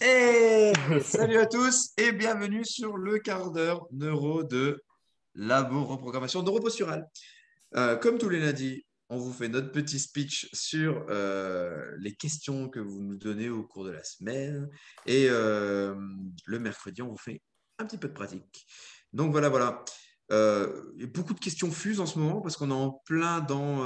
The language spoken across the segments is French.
Et salut à tous et bienvenue sur le quart d'heure neuro de Labo Reprogrammation neuroposturale. Euh, comme tous les lundis, on vous fait notre petit speech sur euh, les questions que vous nous donnez au cours de la semaine. Et euh, le mercredi, on vous fait un petit peu de pratique. Donc voilà, voilà. a beaucoup de questions fusent en ce moment parce qu'on est en plein dans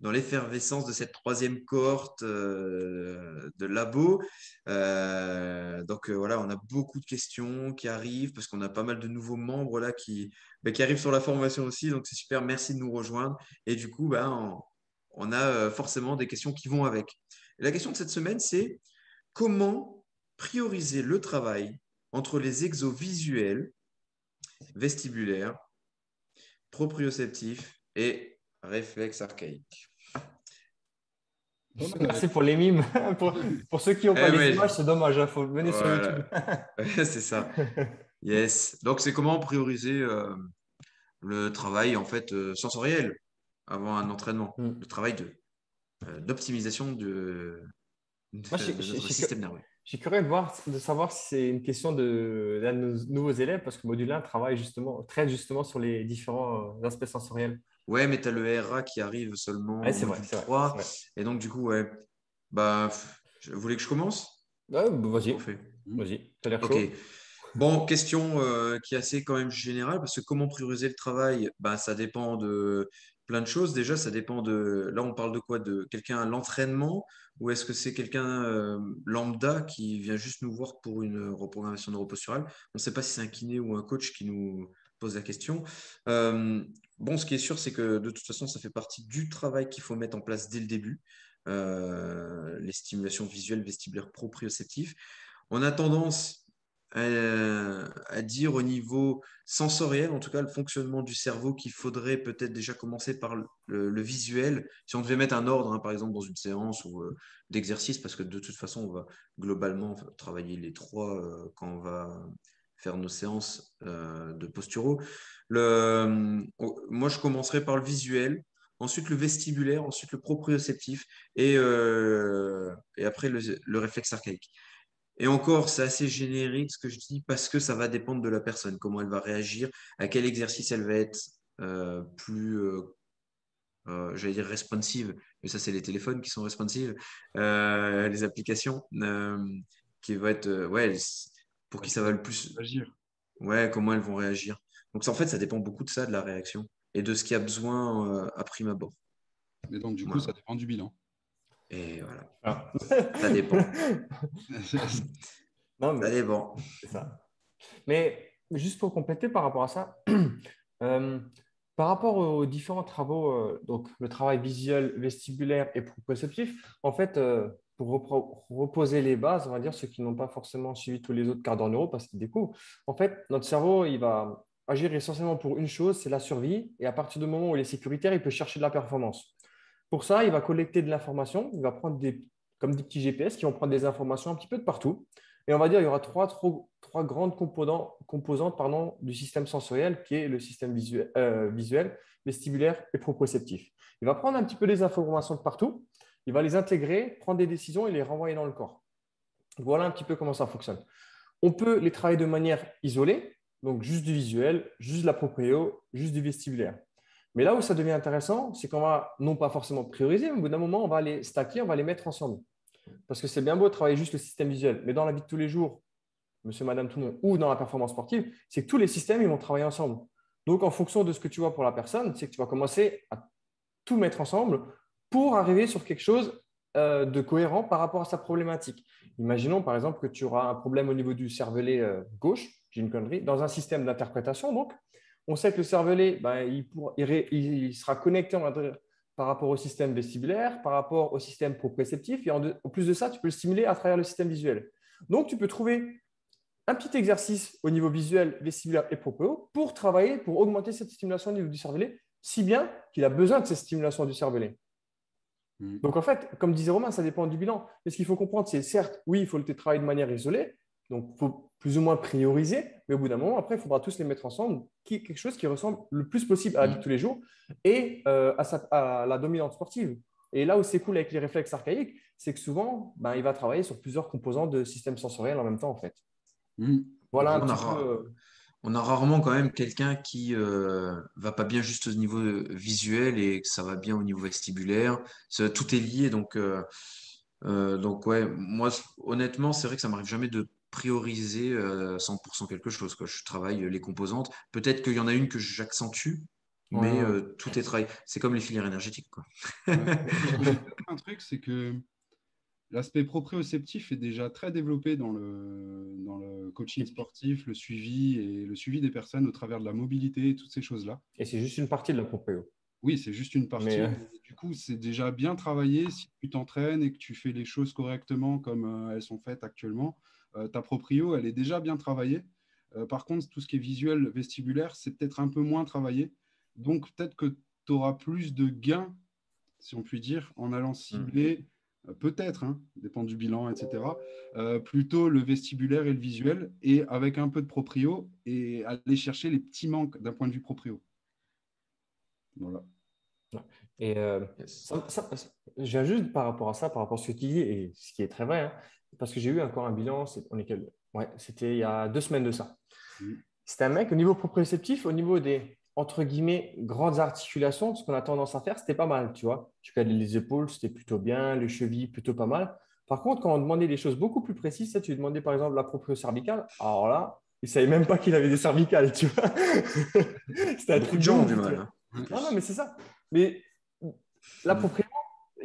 dans l'effervescence de cette troisième cohorte euh, de labo. Euh, donc euh, voilà, on a beaucoup de questions qui arrivent parce qu'on a pas mal de nouveaux membres là qui, ben, qui arrivent sur la formation aussi. Donc c'est super, merci de nous rejoindre. Et du coup, ben, on, a forcément des questions qui vont avec. la question de cette semaine, c'est comment prioriser le travail entre les exos visuels, vestibulaires, proprioceptifs et réflexes archaïques. Merci pour les mimes. pour, ceux qui n'ont pas eh les images, c'est dommage. Il hein, faut venir sur YouTube. c'est ça. Yes. Donc, c'est comment prioriser euh, le travail en fait euh, sensoriel avant un entraînement, hmm. le travail de euh, d'optimisation de, notre système nerveux. Je suis curieux de, voir, de savoir si c'est une question de, de nos nouveaux élèves parce que Module 1 travaille justement, traite justement sur les différents aspects sensoriels. Ouais, mais tu as le RA qui arrive seulement ouais, c'est vrai, 3. Et donc, du coup, ouais. Bah, vous voulez que je commence? Ouais, bah, Vas-y. Vas-y, tu as l'air chaud. Bon, question euh, qui est assez quand même générale, parce que comment prioriser le travail? Bah, Ça dépend de plein de choses. Déjà, ça dépend de. Là, on parle de quoi? De quelqu'un à l'entraînement? Ou est-ce que c'est quelqu'un euh, lambda qui vient juste nous voir pour une reprogrammation neuroposturale? On ne sait pas si c'est un kiné ou un coach qui nous pose la question. Euh, bon, ce qui est sûr, c'est que de toute façon, ça fait partie du travail qu'il faut mettre en place dès le début. Euh, les stimulations visuelles, vestibulaires, proprioceptives. On a tendance à, dire au niveau sensoriel, en tout cas le fonctionnement du cerveau, qu'il faudrait peut-être déjà commencer par le, visuel. Si on devait mettre un ordre, hein, par exemple, dans une séance ou euh, d'exercice, parce que de toute façon, on va globalement travailler les trois quand on va faire nos séances euh, de posturo. Le, moi, je commencerai par le visuel, ensuite le vestibulaire, ensuite le proprioceptif et, euh, et après le, réflexe archaïque. Et encore, c'est assez générique ce que je dis parce que ça va dépendre de la personne, comment elle va réagir, à quel exercice elle va être euh, plus, j'allais dire responsive, mais ça c'est les téléphones qui sont responsives, les applications qui vont être, ouais, pour qui ça va le plus agir. Ouais, comment elles vont réagir. Donc en fait, ça dépend beaucoup de ça, de la réaction et de ce qu'il y a besoin euh, à prime abord. Mais donc du coup, ça dépend du bilan. Et voilà. Ah. Ça dépend. non, mais... Ça dépend. C'est ça. Mais juste pour compléter par rapport à ça, euh, par rapport aux différents travaux, euh, donc le travail visuel, vestibulaire et proprioceptif, en fait, pour reposer les bases, on va dire, ceux qui n'ont pas forcément suivi tous les autres quarts d'heure neuro parce qu'ils découvrent. En fait, notre cerveau, il va agir essentiellement pour une chose, c'est la survie. Et à partir du moment où il est sécuritaire, il peut chercher de la performance. Pour ça, il va collecter de l'information. Il va prendre des, comme des petits GPS qui vont prendre des informations un petit peu de partout. Et on va dire il y aura trois, trois, grandes composantes pardon, du système sensoriel qui est le système visuel, euh, visuel, vestibulaire et proprioceptif. Il va prendre un petit peu des informations de partout il va les intégrer, prendre des décisions et les renvoyer dans le corps. Voilà un petit peu comment ça fonctionne. On peut les travailler de manière isolée, donc juste du visuel, juste de la proprio, juste du vestibulaire. Mais là où ça devient intéressant, c'est qu'on va non pas forcément prioriser, mais au bout d'un moment, on va les stacker, on va les mettre ensemble. Parce que c'est bien beau de travailler juste le système visuel, mais dans la vie de tous les jours, monsieur, madame, tout le monde, ou dans la performance sportive, c'est que tous les systèmes, ils vont travailler ensemble. Donc, en fonction de ce que tu vois pour la personne, c'est que tu vas commencer à tout mettre ensemble pour arriver sur quelque chose euh, de cohérent par rapport à sa problématique. Imaginons par exemple que tu auras un problème au niveau du cervelet euh, gauche, j'ai une connerie, dans un système d'interprétation. Donc, on sait que le cervelet, ben, il, sera connecté par rapport au système vestibulaire, par rapport au système proprioceptif, et en, plus de ça, tu peux le stimuler à travers le système visuel. Donc, tu peux trouver un petit exercice au niveau visuel, vestibulaire et proprio pour travailler, pour augmenter cette stimulation au niveau du cervelet, si bien qu'il a besoin de cette stimulation du cervelet. Mm. Donc en fait, comme disait Romain, ça dépend du bilan. Mais ce qu'il faut comprendre, c'est certes, oui, il faut le travailler de manière isolée, donc il faut plus ou moins prioriser, mais au bout d'un moment, après, il faudra tous les mettre ensemble, quelque chose qui ressemble le plus possible à la vie de mm. tous les jours et euh, à, la dominante sportive. Et là où c'est cool avec les réflexes archaïques, c'est que souvent, ben, il va travailler sur plusieurs composants de système sensoriel en même temps, en fait. Mmh. Voilà un petit peu. Euh, on a rarement quand même quelqu'un qui euh, va pas bien juste au niveau visuel et que ça va bien au niveau vestibulaire. tout est lié, donc, euh, euh, donc ouais, moi honnêtement, c'est vrai que ça m'arrive jamais de prioriser 100% quelque chose. Quoi. Je travaille les composantes. Peut-être qu'il y en a une que j'accentue, mais tout est travaillé. C'est comme les filières énergétiques. Quoi. un truc, c'est que L'aspect proprioceptif est déjà très développé dans le, dans le coaching sportif, le suivi et le suivi des personnes au travers de la mobilité, toutes ces choses-là. Et c'est juste une partie de la proprio. Oui, c'est juste une partie. Euh, du coup, c'est déjà bien travaillé. Si tu t'entraînes et que tu fais les choses correctement comme euh, elles sont faites actuellement, euh, ta proprio, elle est déjà bien travaillée. par contre, tout ce qui est visuel, vestibulaire, c'est peut-être un peu moins travaillé. Donc, peut-être que tu auras plus de gains, si on peut dire, en allant cibler. Euh, peut-être, hein, dépend du bilan, etc. Euh, plutôt le vestibulaire et le visuel, et avec un peu de proprio, et aller chercher les petits manques d'un point de vue proprio. Voilà. Et euh, j'ai juste par rapport à ça, par rapport à ce que tu dis, et ce qui est très vrai, hein, parce que j'ai eu encore un bilan, on est ouais, c'était il y a deux semaines de ça. Mmh. C'était un mec au niveau proprioceptif, au niveau des entre guillemets, grandes articulations, ce qu'on a tendance à faire, c'était pas mal, tu vois. Tu calais les épaules, c'était plutôt bien, les chevilles, plutôt pas mal. Par contre, quand on demandait des choses beaucoup plus précises, ça, tu demandais par exemple la proprio-cervicale, alors là, il ne savait même pas qu'il avait des cervicales, tu vois. c'était un truc de gens du mal. Hein. Non, non, mais c'est ça. Mais la proprio,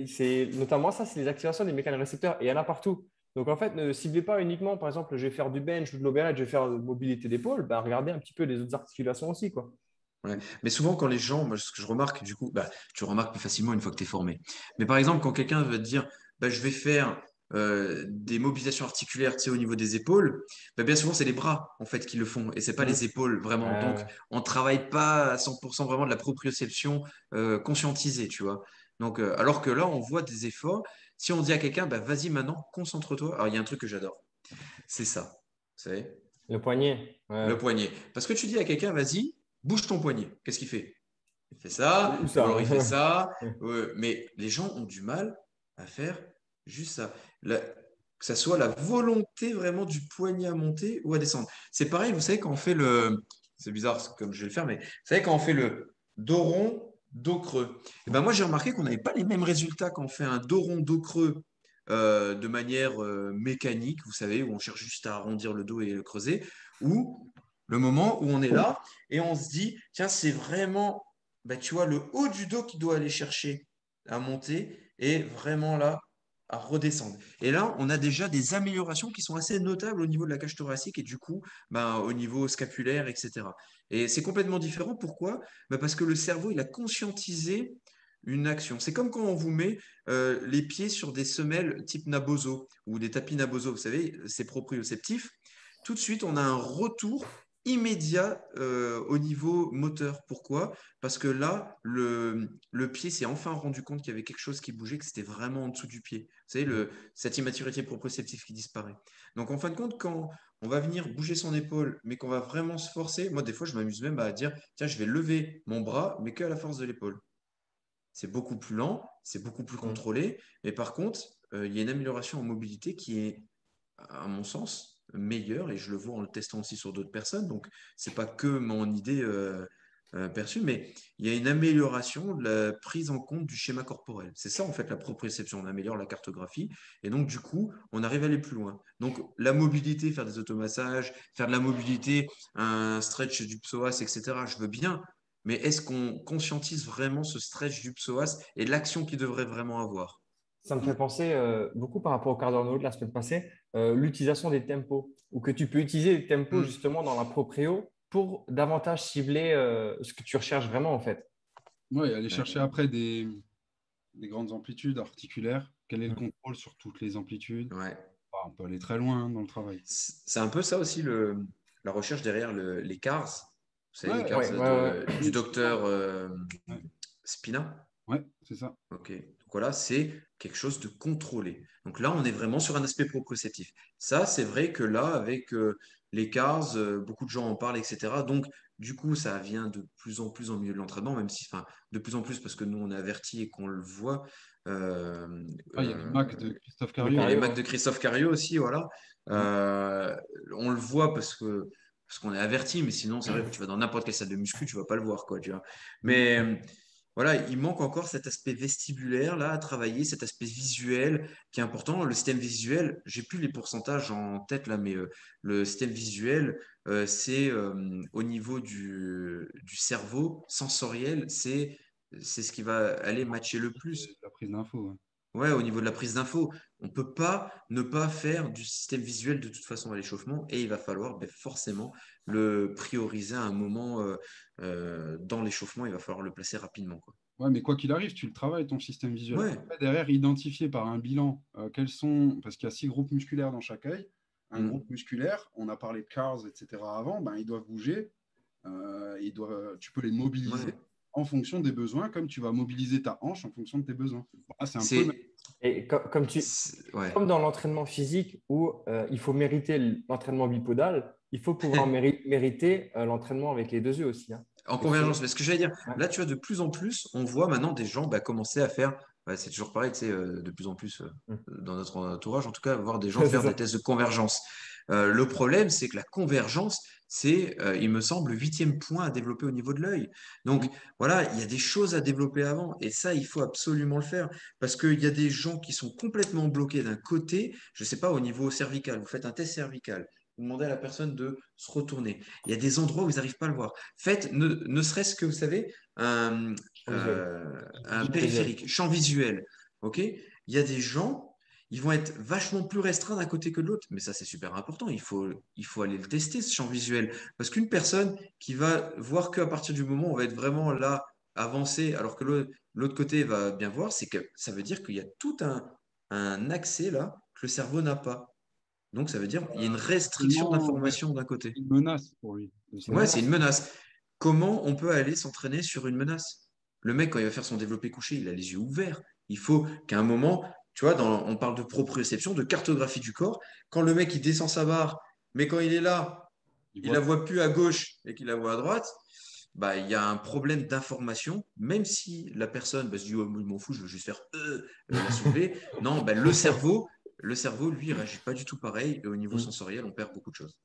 c'est notamment ça, c'est les activations des mécanorécepteurs, et il y en a partout. Donc en fait, ne ciblez pas uniquement, par exemple, je vais faire du bench ou de l'overhead, je vais faire de mobilité d'épaule, ben, regardez un petit peu les autres articulations aussi. quoi. Mais souvent, quand les gens, moi, ce que je remarque, du coup, bah, tu remarques plus facilement une fois que tu es formé. Mais par exemple, quand quelqu'un va te dire, bah, je vais faire euh, des mobilisations articulaires au niveau des épaules, bah, bien souvent, c'est les bras en fait qui le font et c'est pas les épaules vraiment. Donc, on ne travaille pas à 100% vraiment de la proprioception euh, conscientisée, tu vois. Donc, euh, alors que là, on voit des efforts. Si on dit à quelqu'un, bah, vas-y maintenant, concentre-toi. Alors, il y a un truc que j'adore, c'est ça. Vous savez Le poignet. Le poignet. Parce que tu dis à quelqu'un, vas-y, bouge ton poignet. Qu'est-ce qu'il fait? Il fait ça, alors il fait ça. mais les gens ont du mal à faire juste ça. que ça soit la volonté vraiment du poignet à monter ou à descendre. C'est pareil, vous savez, quand on fait le. C'est bizarre comme je vais le faire, mais vous savez, quand on fait le dos rond, dos creux. Et eh ben moi, j'ai remarqué qu'on n'avait pas les mêmes résultats quand on fait un dos rond, dos creux euh, de manière euh, mécanique, vous savez, où on cherche juste à arrondir le dos et le creuser, ou le moment où on est là et on se dit, tiens, c'est vraiment, bah, tu vois, le haut du dos qui doit aller chercher à monter et vraiment là à redescendre. Et là, on a déjà des améliorations qui sont assez notables au niveau de la cage thoracique et du coup, bah, au niveau scapulaire, etc. Et c'est complètement différent. Pourquoi? Bah, Parce que le cerveau, il a conscientisé une action. C'est comme quand on vous met euh, les pieds sur des semelles type Nabozo ou des tapis Nabozo, vous savez, c'est proprioceptif. Tout de suite, on a un retour immédiat euh, au niveau moteur. Pourquoi? Parce que là, le, le pied s'est enfin rendu compte qu'il y avait quelque chose qui bougeait, que c'était vraiment en dessous du pied. Vous savez, le, cette immaturité proprioceptive qui disparaît. Donc, en fin de compte, quand on va venir bouger son épaule, mais qu'on va vraiment se forcer, moi, des fois, je m'amuse même à dire, tiens, je vais lever mon bras, mais qu'à la force de l'épaule. C'est beaucoup plus lent, c'est beaucoup plus mmh. contrôlé, mais par contre, euh, il y a une amélioration en mobilité qui est, à mon sens, meilleur et je le vois en le testant aussi sur d'autres personnes. Donc, c'est pas que mon idée euh, euh, perçue, mais il y a une amélioration de la prise en compte du schéma corporel. C'est ça, en fait, la proprioception. On améliore la cartographie et donc, du coup, on arrive à aller plus loin. Donc, la mobilité, faire des automassages, faire de la mobilité, un stretch du psoas, etc., je veux bien. Mais est-ce qu'on conscientise vraiment ce stretch du psoas et l'action qu'il devrait vraiment avoir? Ça me fait penser euh, beaucoup par rapport au cardio de la semaine passée, euh, l'utilisation des tempos, ou que tu peux utiliser les tempos mm. justement dans la proprio pour davantage cibler euh, ce que tu recherches vraiment en fait. Oui, aller chercher après des, des, grandes amplitudes articulaires. Quel est le mm. contrôle sur toutes les amplitudes? Ouais. On peut aller très loin dans le travail. C'est un peu ça aussi le, la recherche derrière les CARS. Vous savez, les CARS du docteur Spina? Oui, c'est ça. Ok voilà, c'est quelque chose de contrôlé. Donc là, on est vraiment sur un aspect proprioceptif. Ça, c'est vrai que là, avec euh, les CARS, euh, beaucoup de gens en parlent, etc. Donc, du coup, ça vient de plus en plus en milieu de l'entraînement, même si, enfin, de plus en plus parce que nous, on est avertis et qu'on le voit. Euh, ah, il y a les Mac de Christophe Cario. Les Mac de Christophe Cario aussi, voilà. on le voit parce que parce qu'on est averti, mais sinon, c'est vrai que tu vas dans n'importe quelle salle de muscu, tu vas pas le voir, quoi, tu vois. Mais voilà, il manque encore cet aspect vestibulaire là à travailler, cet aspect visuel qui est important. Le système visuel, j'ai plus les pourcentages en tête là, mais euh, le système visuel, euh, c'est euh, au niveau du, du cerveau sensoriel, c'est c'est ce qui va aller matcher le plus. La prise d'info. Ouais, au niveau de la prise d'info, on ne peut pas ne pas faire du système visuel de toute façon à l'échauffement et il va falloir ben, forcément le prioriser à un moment euh, euh, dans l'échauffement, il va falloir le placer rapidement. Quoi. Ouais, mais quoi qu'il arrive, tu le travailles ton système visuel. derrière, identifier par un bilan euh, quels sont, parce qu'il y a six groupes musculaires dans chaque œil. Un mm. groupe musculaire, on a parlé de cars, etc. avant, ben, ils doivent bouger. ils doivent, tu peux les mobiliser en fonction des besoins, comme tu vas mobiliser ta hanche en fonction de tes besoins. c'est un peu... Et comme, tu... comme dans l'entraînement physique où euh, il faut mériter l'entraînement bipodal, il faut pouvoir mériter euh, l'entraînement avec les deux yeux aussi. Hein. En convergence, mais ce que j'allais dire, là, tu vois, de plus en plus, on voit maintenant des gens bah, commencer à faire c'est toujours pareil, tu sais, euh, de plus en plus mm. dans notre entourage, en tout cas, voir des gens faire des tests de convergence. Le problème, c'est que la convergence, c'est, euh, il me semble, le huitième point à développer au niveau de l'œil. Donc voilà, il y a des choses à développer avant. Et ça, il faut absolument le faire. Parce qu'il y a des gens qui sont complètement bloqués d'un côté, je ne sais pas, au niveau cervical. Vous faites un test cervical. Vous demandez à la personne de se retourner. Il y a des endroits où vous n'arrivez pas à le voir. Faites, ne, serait-ce que, vous savez, un, euh, un périphérique, champ visuel. OK? Il y a des gens ils vont être vachement plus restreints d'un côté que de l'autre. Mais ça, c'est super important. Il faut, il faut aller le tester, ce champ visuel. Parce qu'une personne qui va voir qu'à partir du moment où on va être vraiment là, avancé, alors que l'autre côté va bien voir, c'est que ça veut dire qu'il y a tout un, un accès là que le cerveau n'a pas. Donc, ça veut dire qu'il y a une restriction d'information d'un côté. Une menace pour lui. Ouais, c'est une menace. Comment on peut aller s'entraîner sur une menace? Le mec, quand il va faire son développé couché, il a les yeux ouverts. Il faut qu'à un moment, tu vois, on parle de proprioception, de cartographie du corps. Quand le mec, il descend sa barre, mais quand il est là, il ne la voit plus à gauche et qu'il la voit à droite, bah, il y a un problème d'information, même si la personne bah, se dit oh, je m'en fous, je veux juste faire euh, la soulever. non, bah, le cerveau, le cerveau, lui, il réagit pas du tout pareil. Et au niveau mm. sensoriel, on perd beaucoup de choses.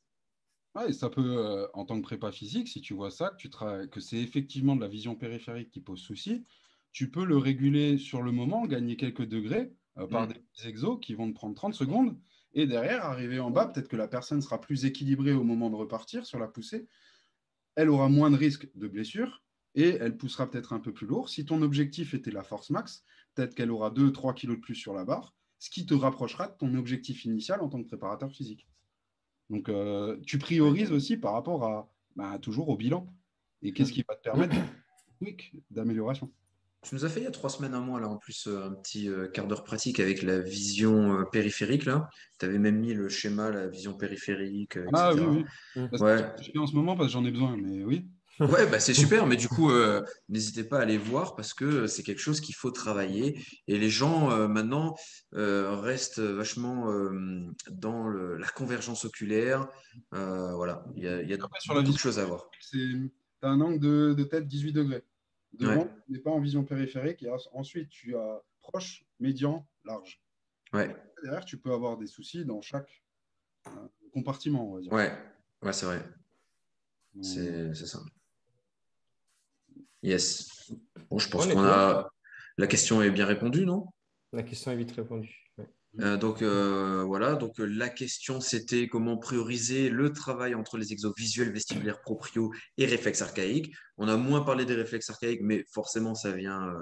et ça peut, euh, en tant que prépa physique, si tu vois ça, que, tu que c'est effectivement de la vision périphérique qui pose souci, tu peux le réguler sur le moment, gagner quelques degrés, euh, par mm. des exos qui vont te prendre 30 secondes. Et derrière, arriver en bas, peut-être que la personne sera plus équilibrée au moment de repartir sur la poussée. Elle aura moins de risques de blessure et elle poussera peut-être un peu plus lourd. Si ton objectif était la force max, peut-être qu'elle aura 2-3 kg de plus sur la barre, ce qui te rapprochera de ton objectif initial en tant que préparateur physique. Donc, euh, tu priorises aussi par rapport à bah, toujours au bilan. Et qu'est-ce qui va te permettre d'amélioration? Tu nous as fait il y a trois semaines, un mois, là, en plus, euh, un petit euh, quart d'heure pratique avec la vision euh, périphérique. Là. Tu avais même mis le schéma, la vision périphérique. Etc. Ah oui, oui. Ouais. Je fais en ce moment parce que j'en ai besoin, mais oui. Ouais, bah, c'est super, mais du coup, n'hésitez pas à aller voir parce que c'est quelque chose qu'il faut travailler. Et les gens, maintenant, restent vachement dans la convergence oculaire. voilà, il y a, y a beaucoup de choses à voir. Tu as un angle de, de tête 18 degrés. Devant, tu n'es pas en vision périphérique. Et ensuite, tu as proche, médian, large. Ouais. Derrière, tu peux avoir des soucis dans chaque euh, compartiment, on va dire. Ouais, ouais c'est vrai. C'est ça. Yes. Bon, je pense qu'on a. La question est bien répondue, non? La question est vite répondue. Euh, donc euh, voilà, donc euh, la question c'était comment prioriser le travail entre les exos visuels, vestibulaires, proprios et réflexes archaïques. On a moins parlé des réflexes archaïques, mais forcément ça vient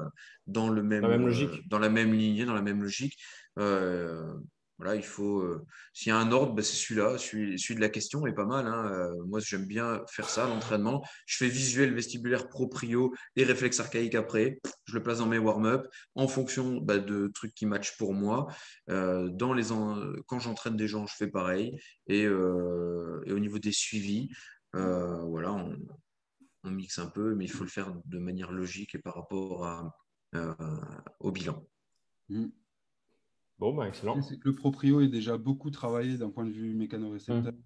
dans le même, dans la même lignée, dans la même logique. Voilà, il faut. Euh, s'il y a un ordre, ben, c'est celui-là. Celui, celui, de la question est pas mal. Hein. Euh, moi, j'aime bien faire ça, l'entraînement. Je fais visuel, vestibulaire, proprio et réflexe archaïque après. Je le place dans mes warm-up en fonction ben, de trucs qui matchent pour moi. Euh, dans les Quand j'entraîne des gens, je fais pareil. Et, au niveau des suivis, voilà, on, mixe un peu, mais il faut le faire de manière logique et par rapport au bilan. Mmh. Bon, bah, excellent. le proprio est déjà beaucoup travaillé d'un point de vue mécanorécepteur. Mmh.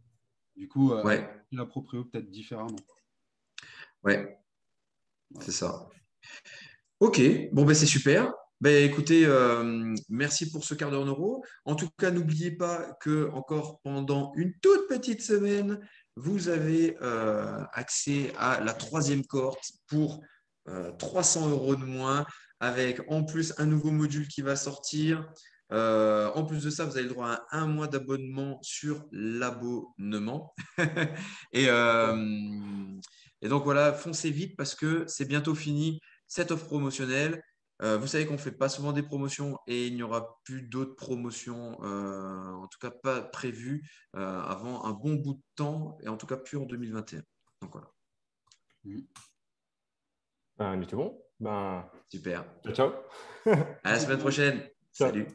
Du coup, euh, la proprio peut-être différemment. Ouais, c'est ça. Ok, bon, ben c'est super. Ben, écoutez, euh, merci pour ce quart d'heure euro. En tout cas, n'oubliez pas que encore pendant une toute petite semaine, vous avez euh, accès à la troisième cohorte pour 300 euros de moins, avec en plus un nouveau module qui va sortir. En plus de ça, vous avez le droit à un mois d'abonnement sur l'abonnement. et, et donc voilà, foncez vite parce que c'est bientôt fini cette offre promotionnelle. Euh, vous savez qu'on ne fait pas souvent des promotions et il n'y aura plus d'autres promotions, euh, en tout cas pas prévues euh, avant un bon bout de temps et en tout cas plus en 2021. Donc voilà. Mm. Ben, bon. Ben... Super. Ciao, ciao. à la semaine prochaine. Salut.